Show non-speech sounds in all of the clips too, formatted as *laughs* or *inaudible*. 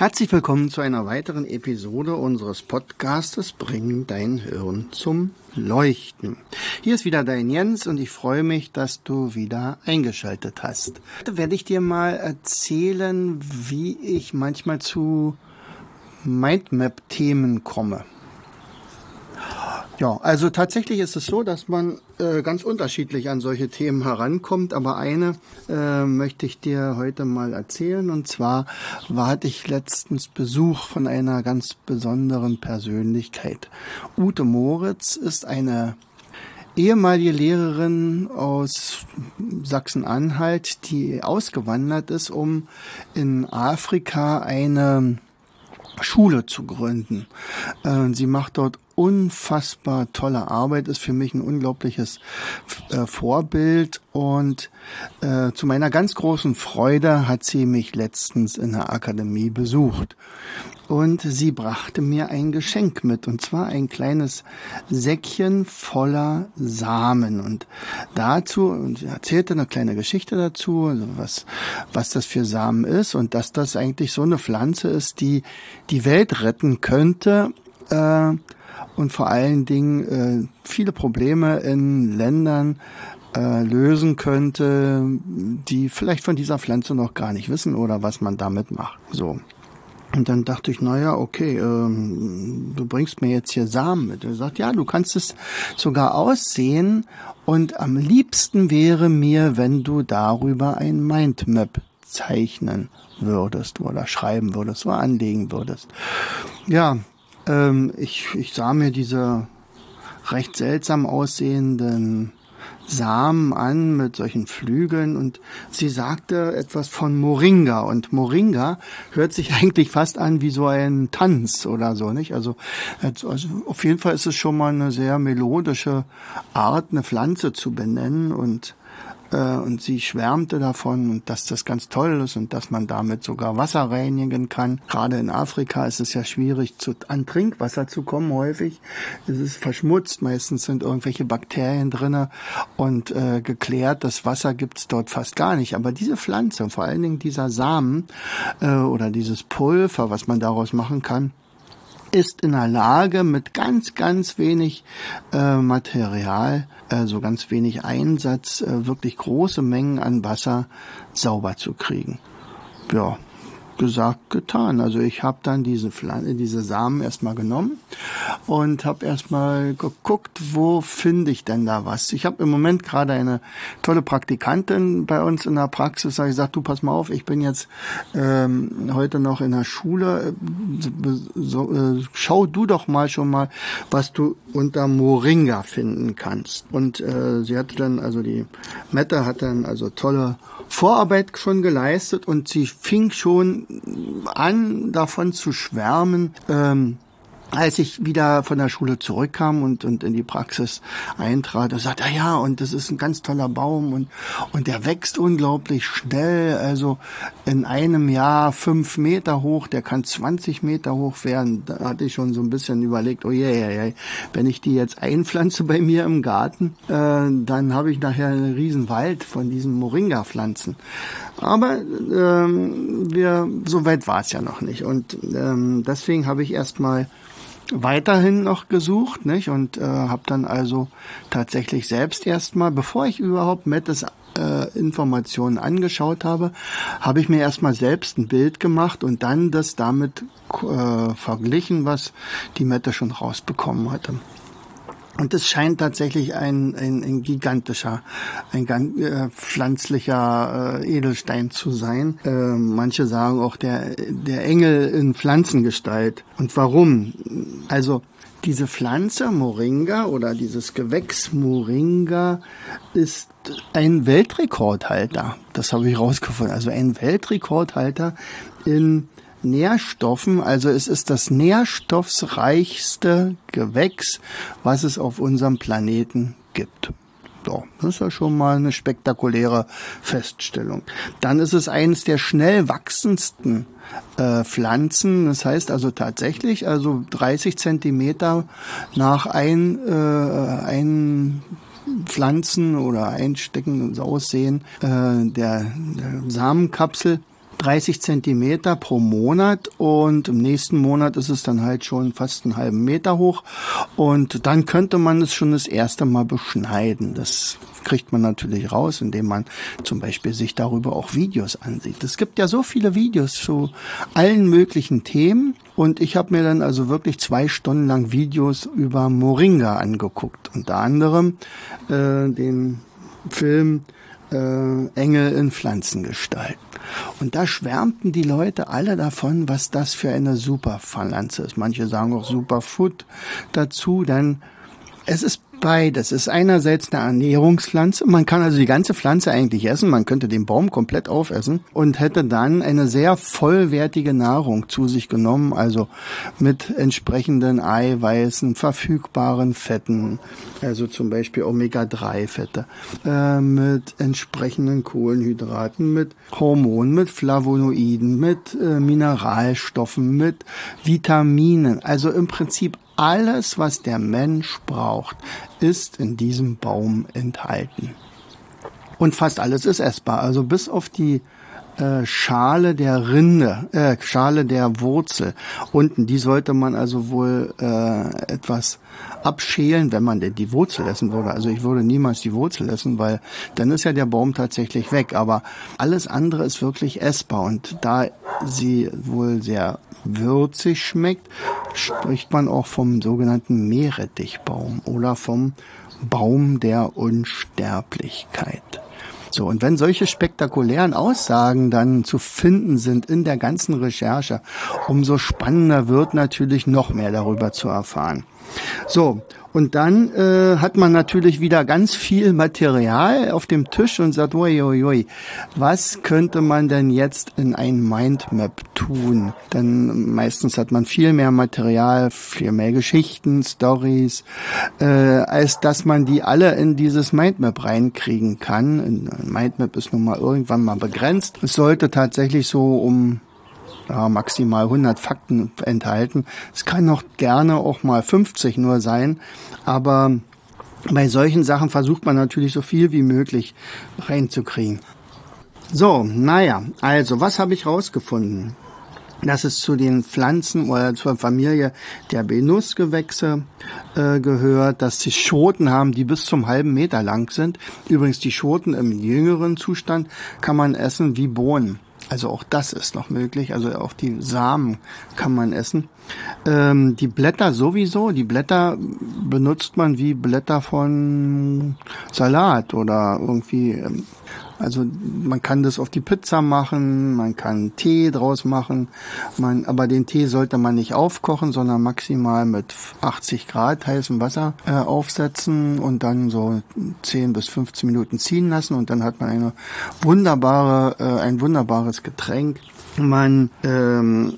Herzlich willkommen zu einer weiteren Episode unseres Podcastes Bring dein Hirn zum Leuchten. Hier ist wieder dein Jens und ich freue mich, dass du wieder eingeschaltet hast. Heute werde ich dir mal erzählen, wie ich manchmal zu Mindmap-Themen komme. Ja, also tatsächlich ist es so, dass man äh, ganz unterschiedlich an solche Themen herankommt, aber eine äh, möchte ich dir heute mal erzählen und zwar war, hatte ich letztens Besuch von einer ganz besonderen Persönlichkeit. Ute Moritz ist eine ehemalige Lehrerin aus Sachsen-Anhalt, die ausgewandert ist, um in Afrika eine Schule zu gründen. Äh, sie macht dort unfassbar tolle Arbeit, ist für mich ein unglaubliches äh, Vorbild. Und äh, zu meiner ganz großen Freude hat sie mich letztens in der Akademie besucht. Und sie brachte mir ein Geschenk mit und zwar ein kleines Säckchen voller Samen. Und dazu und sie erzählte eine kleine Geschichte dazu, also was was das für Samen ist und dass das eigentlich so eine Pflanze ist, die die Welt retten könnte. Äh, und vor allen Dingen äh, viele Probleme in Ländern äh, lösen könnte, die vielleicht von dieser Pflanze noch gar nicht wissen oder was man damit macht. So. Und dann dachte ich, naja, okay, ähm, du bringst mir jetzt hier Samen mit. Er sagt, ja, du kannst es sogar aussehen und am liebsten wäre mir, wenn du darüber ein Mindmap zeichnen würdest oder schreiben würdest oder anlegen würdest. Ja, ähm, ich, ich sah mir diese recht seltsam aussehenden Samen an mit solchen Flügeln und sie sagte etwas von Moringa und Moringa hört sich *laughs* eigentlich fast an wie so ein Tanz oder so, nicht? Also, also auf jeden Fall ist es schon mal eine sehr melodische Art, eine Pflanze zu benennen und und sie schwärmte davon und dass das ganz toll ist und dass man damit sogar Wasser reinigen kann. Gerade in Afrika ist es ja schwierig, zu, an Trinkwasser zu kommen häufig. Es ist verschmutzt, meistens sind irgendwelche Bakterien drinne und äh, geklärt, das Wasser gibt's dort fast gar nicht. Aber diese Pflanze, vor allen Dingen dieser Samen äh, oder dieses Pulver, was man daraus machen kann, ist in der Lage, mit ganz, ganz wenig äh, Material, also ganz wenig Einsatz, äh, wirklich große Mengen an Wasser sauber zu kriegen. Ja, gesagt, getan. Also ich habe dann diese Pflanze, diese Samen erstmal genommen und habe erstmal geguckt, wo finde ich denn da was. Ich habe im Moment gerade eine tolle Praktikantin bei uns in der Praxis. Da ich gesagt, du pass mal auf, ich bin jetzt ähm, heute noch in der Schule. So, äh, schau du doch mal schon mal, was du unter Moringa finden kannst. Und äh, sie hat dann, also die Mette hat dann also tolle Vorarbeit schon geleistet und sie fing schon an, davon zu schwärmen, ähm, als ich wieder von der Schule zurückkam und, und in die Praxis eintrat, und sagte, ah ja, und das ist ein ganz toller Baum und, und der wächst unglaublich schnell, also in einem Jahr fünf Meter hoch, der kann 20 Meter hoch werden. Da hatte ich schon so ein bisschen überlegt, oh je, je, je wenn ich die jetzt einpflanze bei mir im Garten, äh, dann habe ich nachher einen riesen Wald von diesen Moringa-Pflanzen. Aber ähm, wir, so weit war es ja noch nicht. Und ähm, deswegen habe ich erstmal weiterhin noch gesucht, nicht? Und äh, habe dann also tatsächlich selbst erstmal, bevor ich überhaupt Mettes äh, Informationen angeschaut habe, habe ich mir erstmal selbst ein Bild gemacht und dann das damit äh, verglichen, was die Mette schon rausbekommen hatte. Und es scheint tatsächlich ein, ein, ein gigantischer, ein äh, pflanzlicher äh, Edelstein zu sein. Äh, manche sagen auch der, der Engel in Pflanzengestalt. Und warum? Also Diese Pflanze Moringa oder dieses Gewächs Moringa ist ein Weltrekordhalter. Das habe ich rausgefunden. Also ein Weltrekordhalter in Nährstoffen. Also es ist das nährstoffsreichste Gewächs, was es auf unserem Planeten gibt. So, das ist ja schon mal eine spektakuläre Feststellung. Dann ist es eines der schnell wachsendsten äh, Pflanzen. Das heißt also tatsächlich, also 30 Zentimeter nach ein, äh, ein Pflanzen oder Einstecken und Aussehen äh, der, der Samenkapsel 30 Zentimeter pro Monat und im nächsten Monat ist es dann halt schon fast einen halben Meter hoch und dann könnte man es schon das erste Mal beschneiden. Das kriegt man natürlich raus, indem man zum Beispiel sich darüber auch Videos ansieht. Es gibt ja so viele Videos zu allen möglichen Themen und ich habe mir dann also wirklich zwei Stunden lang Videos über Moringa angeguckt, unter anderem äh, den Film äh, Engel in Pflanzengestalt. Und da schwärmten die Leute alle davon, was das für eine Superpflanze ist. Manche sagen auch Superfood dazu, denn es ist beides. Es ist einerseits eine Ernährungspflanze. Man kann also die ganze Pflanze eigentlich essen. Man könnte den Baum komplett aufessen und hätte dann eine sehr vollwertige Nahrung zu sich genommen. Also mit entsprechenden Eiweißen, verfügbaren Fetten, also zum Beispiel Omega-3-Fette, äh, mit entsprechenden Kohlenhydraten, mit Hormonen, mit Flavonoiden, mit äh, Mineralstoffen, mit Vitaminen. Also im Prinzip alles, was der Mensch braucht, ist in diesem Baum enthalten. Und fast alles ist essbar, also bis auf die äh, Schale der Rinde, äh, Schale der Wurzel unten, die sollte man also wohl äh, etwas abschälen, wenn man denn die Wurzel essen würde. Also ich würde niemals die Wurzel essen, weil dann ist ja der Baum tatsächlich weg. Aber alles andere ist wirklich essbar und da sie wohl sehr würzig schmeckt, spricht man auch vom sogenannten Meerrettichbaum oder vom Baum der Unsterblichkeit. So, und wenn solche spektakulären Aussagen dann zu finden sind in der ganzen Recherche, umso spannender wird natürlich noch mehr darüber zu erfahren. So, und dann äh, hat man natürlich wieder ganz viel Material auf dem Tisch und sagt, ui, ui, ui, was könnte man denn jetzt in ein Mindmap tun? Denn meistens hat man viel mehr Material, viel mehr Geschichten, Stories, äh, als dass man die alle in dieses Mindmap reinkriegen kann. Ein Mindmap ist nun mal irgendwann mal begrenzt. Es sollte tatsächlich so um ja, maximal 100 Fakten enthalten. Es kann auch gerne auch mal 50 nur sein, aber bei solchen Sachen versucht man natürlich so viel wie möglich reinzukriegen. So, naja, also was habe ich rausgefunden? dass es zu den Pflanzen oder zur Familie der Benussgewächse äh, gehört, dass sie Schoten haben, die bis zum halben Meter lang sind. Übrigens die Schoten im jüngeren Zustand kann man essen wie Bohnen. Also auch das ist noch möglich. Also auch die Samen kann man essen. Ähm, die Blätter sowieso. Die Blätter benutzt man wie Blätter von Salat oder irgendwie ähm, also man kann das auf die Pizza machen, man kann Tee draus machen, man, aber den Tee sollte man nicht aufkochen, sondern maximal mit 80 Grad heißem Wasser äh, aufsetzen und dann so 10 bis 15 Minuten ziehen lassen und dann hat man eine wunderbare, äh, ein wunderbares Getränk. Man, ähm,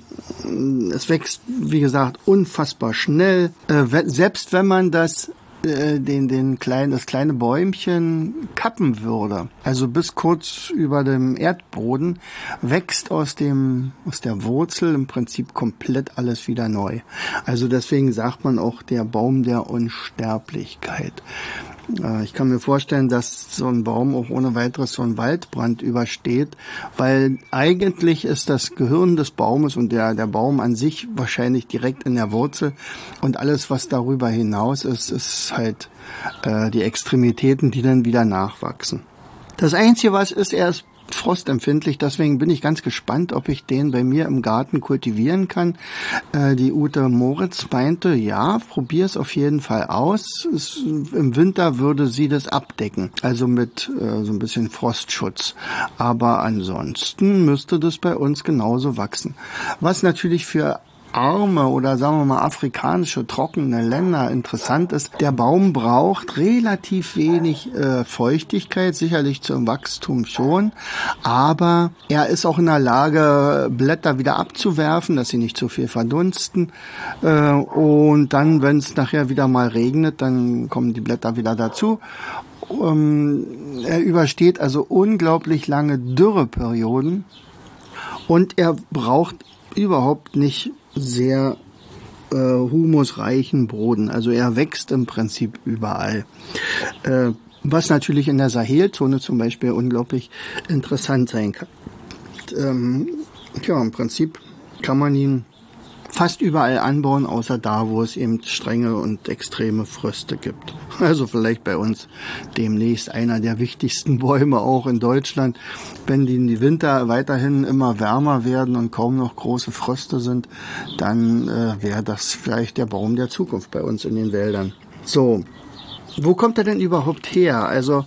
es wächst, wie gesagt, unfassbar schnell. Äh, selbst wenn man das äh, den, den kleinen, das kleine Bäumchen kappen würde, also bis kurz über dem Erdboden, wächst aus dem, aus der Wurzel im Prinzip komplett alles wieder neu. Also deswegen sagt man auch der Baum der Unsterblichkeit. Äh, ich kann mir vorstellen, dass so ein Baum auch ohne weiteres so einen Waldbrand übersteht, weil eigentlich ist das Gehirn des Baumes und der, der Baum an sich wahrscheinlich direkt in der Wurzel und alles, was darüber hinaus ist, ist halt äh, die Extremitäten, die dann wieder nachwachsen. Das Einzige, was ist, er ist frostempfindlich, deswegen bin ich ganz gespannt, ob ich den bei mir im Garten kultivieren kann. Äh, die Ute Moritz meinte, ja, probier es auf jeden Fall aus. Es, Im Winter würde sie das abdecken, also mit äh, so ein bisschen Frostschutz. Aber ansonsten müsste das bei uns genauso wachsen. Was natürlich für arme oder sagen wir mal afrikanische trockene Länder interessant ist. Der Baum braucht relativ wenig äh, Feuchtigkeit, sicherlich zum Wachstum schon, aber er ist auch in der Lage, Blätter wieder abzuwerfen, dass sie nicht zu viel verdunsten. Äh, und dann, wenn es nachher wieder mal regnet, dann kommen die Blätter wieder dazu. Ähm, er übersteht also unglaublich lange Dürreperioden und er braucht überhaupt nicht sehr äh, humusreichen Boden. Also er wächst im Prinzip überall. Äh, was natürlich in der Sahelzone zum Beispiel unglaublich interessant sein kann. Und, ähm, ja, im Prinzip kann man ihn fast überall anbauen, außer da, wo es eben strenge und extreme Fröste gibt. *laughs* Also vielleicht bei uns demnächst einer der wichtigsten *laughs* Bäume auch in Deutschland. Wenn die, die Winter weiterhin immer wärmer werden und kaum noch große Fröste sind, dann äh, wäre das vielleicht der Baum der Zukunft bei uns in den Wäldern. So, wo kommt er denn überhaupt her? Also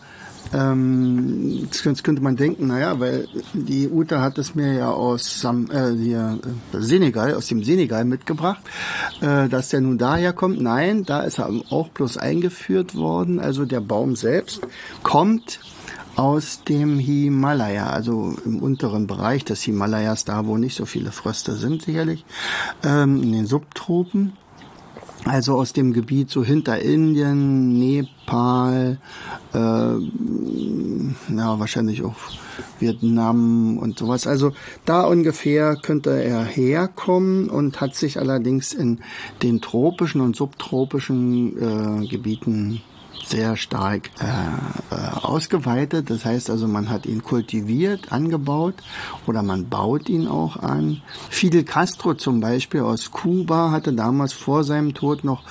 ähm, jetzt könnte man denken, naja, weil die Uta hat es mir ja aus Sam, äh, hier, äh, Senegal, aus dem Senegal mitgebracht, äh, dass der nun daher kommt. Nein, da ist er auch bloß eingeführt worden. Also der Baum selbst kommt aus dem Himalaya, also im unteren Bereich des Himalayas, da wo nicht so viele Fröste sind sicherlich, ähm, in den Subtropen also aus dem Gebiet so hinter Indien, Nepal, äh, ja wahrscheinlich auch Vietnam und sowas. Also da ungefähr könnte er herkommen und hat sich allerdings in den tropischen und subtropischen äh, Gebieten sehr stark äh, äh, ausgeweitet. Das heißt also, man hat ihn kultiviert, angebaut oder man baut ihn auch an. Fidel Castro zum Beispiel aus Kuba hatte damals vor seinem Tod noch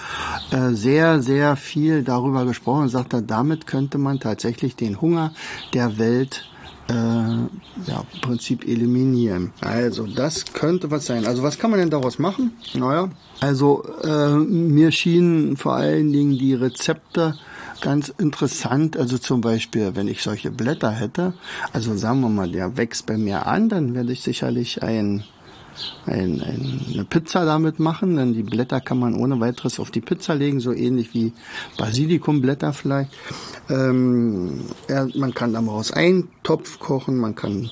äh, sehr, sehr viel darüber gesprochen und sagte, damit könnte man tatsächlich den Hunger der Welt äh, ja, im Prinzip eliminieren. Also das könnte was sein. Also was kann man denn daraus machen? Naja, also äh, mir schienen vor allen Dingen die Rezepte ganz interessant. Also zum Beispiel, wenn ich solche Blätter hätte, also sagen wir mal, der wächst bei mir an, dann werde ich sicherlich ein, ein, ein, eine Pizza damit machen, denn die Blätter kann man ohne weiteres auf die Pizza legen, so ähnlich wie Basilikumblätter vielleicht. Ähm, ja, man kann daraus einen Topf kochen, man kann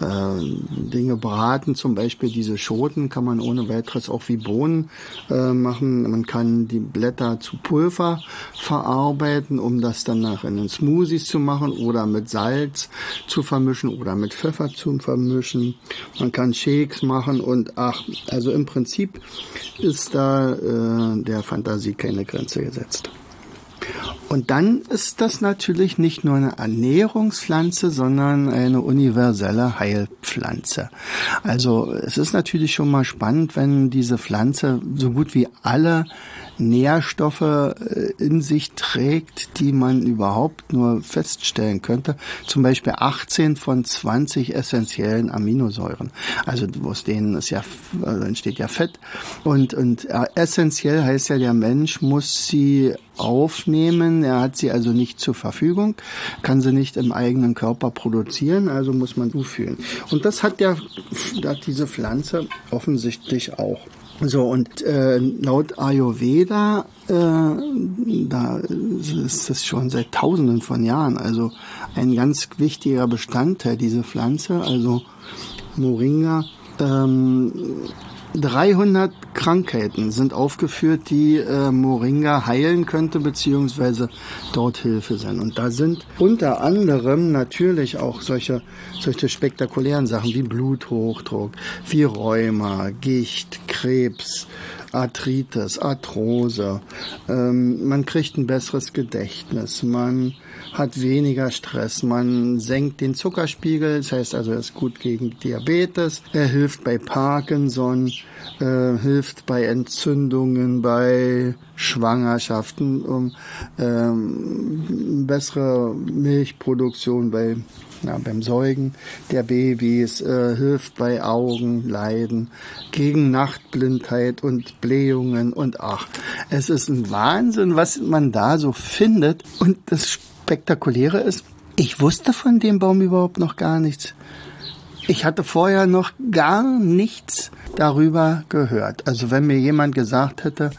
Dinge braten, zum Beispiel diese Schoten kann man ohne weiteres auch wie Bohnen äh, machen. Man kann die Blätter zu Pulver verarbeiten, um das dann nach in den Smoothies zu machen oder mit Salz zu vermischen oder mit Pfeffer zu vermischen. Man kann Shakes machen und ach, also im Prinzip ist da äh, der Fantasie keine Grenze gesetzt. Und dann ist das natürlich nicht nur eine Ernährungspflanze, sondern eine universelle Heilpflanze. Also es ist natürlich schon mal spannend, wenn diese Pflanze so gut wie alle Nährstoffe äh, in sich trägt, die man überhaupt nur feststellen könnte. Zum Beispiel 18 von 20 essentiellen Aminosäuren. Also aus denen ist ja, also entsteht ja Fett. Und, und äh, essentiell heißt ja, der Mensch muss sie aufnehmen. Er hat sie also nicht zur Verfügung, kann sie nicht im eigenen Körper produzieren, also muss man zuführen. Und das hat der, hat diese Pflanze offensichtlich auch. So, und äh, laut Ayurveda, äh, da ist es schon seit tausenden von Jahren, also ein ganz wichtiger Bestandteil, diese Pflanze, also Moringa, ähm, 300 Krankheiten sind aufgeführt, die äh, Moringa heilen könnte, beziehungsweise dort Hilfe sein. Und da sind unter anderem natürlich auch solche, solche spektakulären Sachen wie Bluthochdruck, wie Rheuma, Gicht, Krebs, Arthritis, Arthrose. Ähm, man kriegt ein besseres Gedächtnis. Man hat weniger Stress. Man senkt den Zuckerspiegel, das heißt also, er ist gut gegen Diabetes. Er hilft bei Parkinson, äh, hilft bei Entzündungen, bei Schwangerschaften, um ähm, bessere Milchproduktion bei ja, beim Säugen der Babys, äh, hilft bei Augenleiden, gegen Nachtblindheit und Blähungen und ach, es ist ein Wahnsinn, was man da so findet. Und das Spektakuläre ist, ich wusste von dem Baum überhaupt noch gar nichts. Ich hatte vorher noch gar nichts darüber gehört. Also wenn mir jemand gesagt hätte,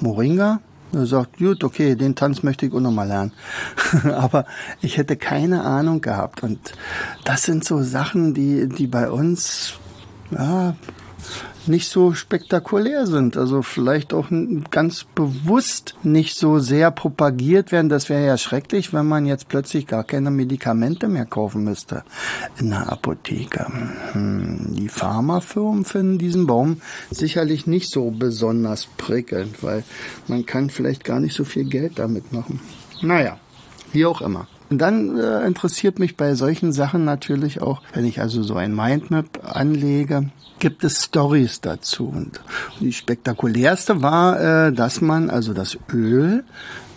Moringa, er sagt, gut, okay, den Tanz möchte ich auch nochmal lernen. *laughs* Aber ich hätte keine Ahnung gehabt. Und das sind so Sachen, die, die bei uns, ja, nicht so spektakulär sind. Also vielleicht auch ganz bewusst nicht so sehr propagiert werden. Das wäre ja schrecklich, wenn man jetzt plötzlich gar keine Medikamente mehr kaufen müsste in der Apotheke. Hm, die Pharmafirmen finden diesen Baum sicherlich nicht so besonders prickelnd, weil man kann vielleicht gar nicht so viel Geld damit machen. Naja, wie auch immer. Und dann äh, interessiert mich bei solchen Sachen natürlich auch, wenn ich also so ein Mindmap anlege, gibt es Stories dazu. Und die spektakulärste war, äh, dass man also das Öl,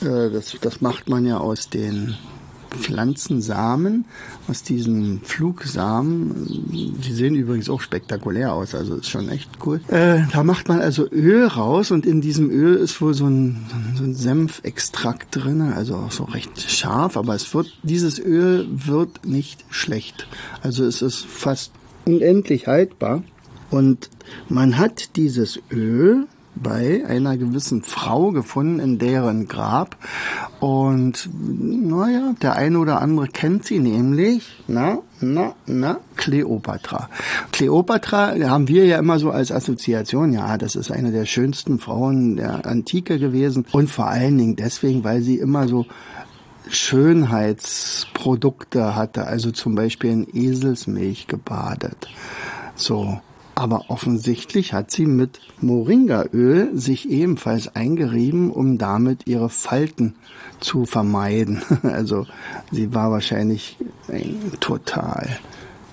äh, das, das macht man ja aus den Pflanzensamen, aus diesen Flugsamen. Die sehen übrigens auch spektakulär aus, also ist schon echt cool. Äh, da macht man also Öl raus und in diesem Öl ist wohl so ein, so ein Senfextrakt drin, also auch so recht scharf, aber es wird, dieses Öl wird nicht schlecht. Also es ist fast unendlich haltbar. Und man hat dieses Öl bei einer gewissen Frau gefunden in deren Grab. Und naja, der eine oder andere kennt sie nämlich, na, na, na, Kleopatra. Kleopatra haben wir ja immer so als Assoziation, ja, das ist eine der schönsten Frauen der Antike gewesen. Und vor allen Dingen deswegen, weil sie immer so Schönheitsprodukte hatte, also zum Beispiel in Eselsmilch gebadet. So. Aber offensichtlich hat sie mit Moringaöl sich ebenfalls eingerieben, um damit ihre Falten zu vermeiden. *laughs* Also sie war wahrscheinlich ein total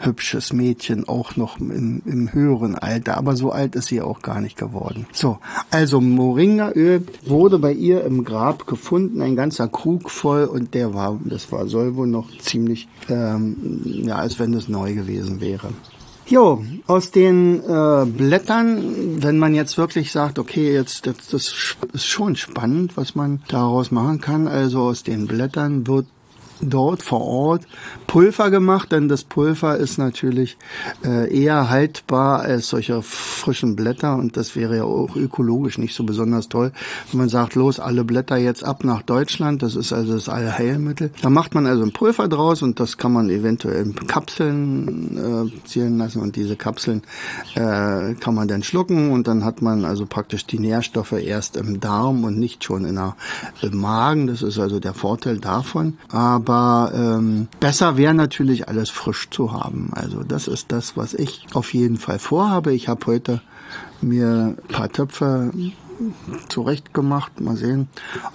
hübsches Mädchen, auch noch im, im höheren Alter, aber so alt ist sie auch gar nicht geworden. So, also Moringaöl wurde bei ihr im Grab gefunden, ein ganzer Krug voll und der war, das war soll wohl noch ziemlich, ähm, ja, als wenn es neu gewesen wäre. Jo, aus den äh, Blättern, wenn man jetzt wirklich sagt, okay, jetzt das, das ist schon spannend, was man daraus machen kann. Also aus den Blättern wird dort vor Ort Pulver gemacht, denn das Pulver ist natürlich äh, eher haltbar als solche frischen Blätter und das wäre ja auch ökologisch nicht so besonders toll, wenn man sagt, los, alle Blätter jetzt ab nach Deutschland, das ist also das Allheilmittel. Da macht man also ein Pulver draus und das kann man eventuell in Kapseln äh, zielen lassen und diese Kapseln äh, kann man dann schlucken und dann hat man also praktisch die Nährstoffe erst im Darm und nicht schon in der, im Magen, das ist also der Vorteil davon. Aber aber ähm, besser wäre natürlich alles frisch zu haben. Also das ist das, was ich auf jeden Fall vorhabe. Ich habe heute mir ein paar Töpfe zurecht gemacht. Mal sehen,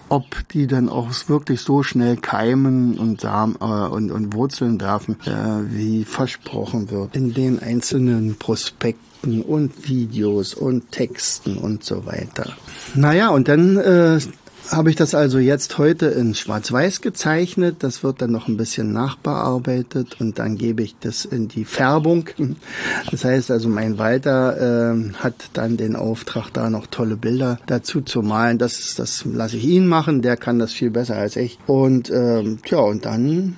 ob die dann auch wirklich so schnell keimen und Samen äh, und, und Wurzeln werfen, äh, wie versprochen wird in den einzelnen Prospekten und Videos und Texten und so weiter. Naja, und dann äh, habe ich das also jetzt heute in Schwarz-Weiß gezeichnet. Das wird dann noch ein bisschen nachbearbeitet und dann gebe ich das in die Färbung. *laughs* Das heißt also, mein Walter äh, hat dann den Auftrag, da noch tolle Bilder dazu zu malen. Das, das lasse ich ihn machen. Der kann das viel besser als ich. Und ähm, ja, und dann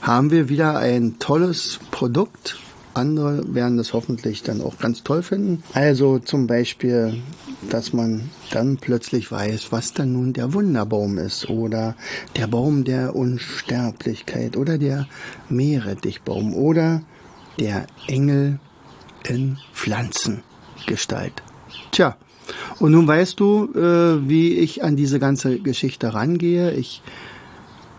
haben wir wieder ein tolles Produkt andere werden das hoffentlich dann auch ganz toll finden. Also zum Beispiel, dass man dann plötzlich weiß, was dann nun der Wunderbaum ist oder der Baum der Unsterblichkeit oder der Meerrettichbaum oder der Engel in Pflanzengestalt. Tja, und nun weißt du, äh, wie ich an diese ganze Geschichte rangehe. Ich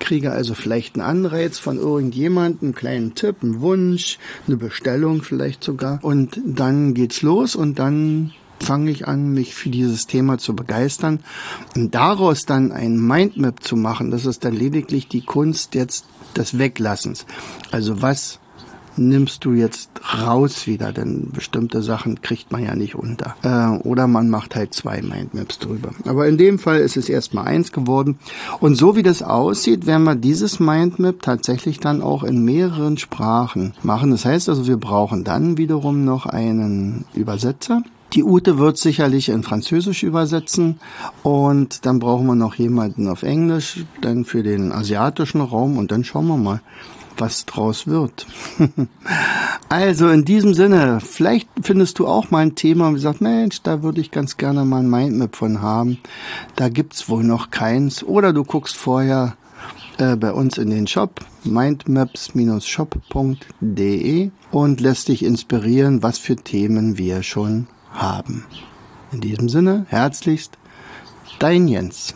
kriege also vielleicht einen Anreiz von irgendjemandem, einen kleinen Tipp, einen Wunsch, eine Bestellung vielleicht sogar. Und dann geht's los und dann fange ich an, mich für dieses Thema zu begeistern und daraus dann ein Mindmap zu machen. Das ist dann lediglich die Kunst jetzt des Weglassens. Also was nimmst du jetzt raus wieder, denn bestimmte Sachen kriegt man ja nicht unter. Äh, oder man macht halt zwei Mindmaps drüber. Aber in dem Fall ist es erstmal eins geworden. Und so wie das aussieht, werden wir dieses Mindmap tatsächlich dann auch in mehreren Sprachen machen. Das heißt also, wir brauchen dann wiederum noch einen Übersetzer. Die Ute wird sicherlich in Französisch übersetzen und dann brauchen wir noch jemanden auf Englisch, dann für den asiatischen Raum und dann schauen wir mal, was draus wird. *laughs* also in diesem Sinne, vielleicht findest du auch mal ein Thema und sagst, Mensch, da würde ich ganz gerne mal ein Mindmap von haben. Da gibt's wohl noch keins. Oder du guckst vorher äh, bei uns in den Shop mindmaps-shop.de und lässt dich inspirieren, was für Themen wir schon haben. In diesem Sinne, herzlichst, dein Jens.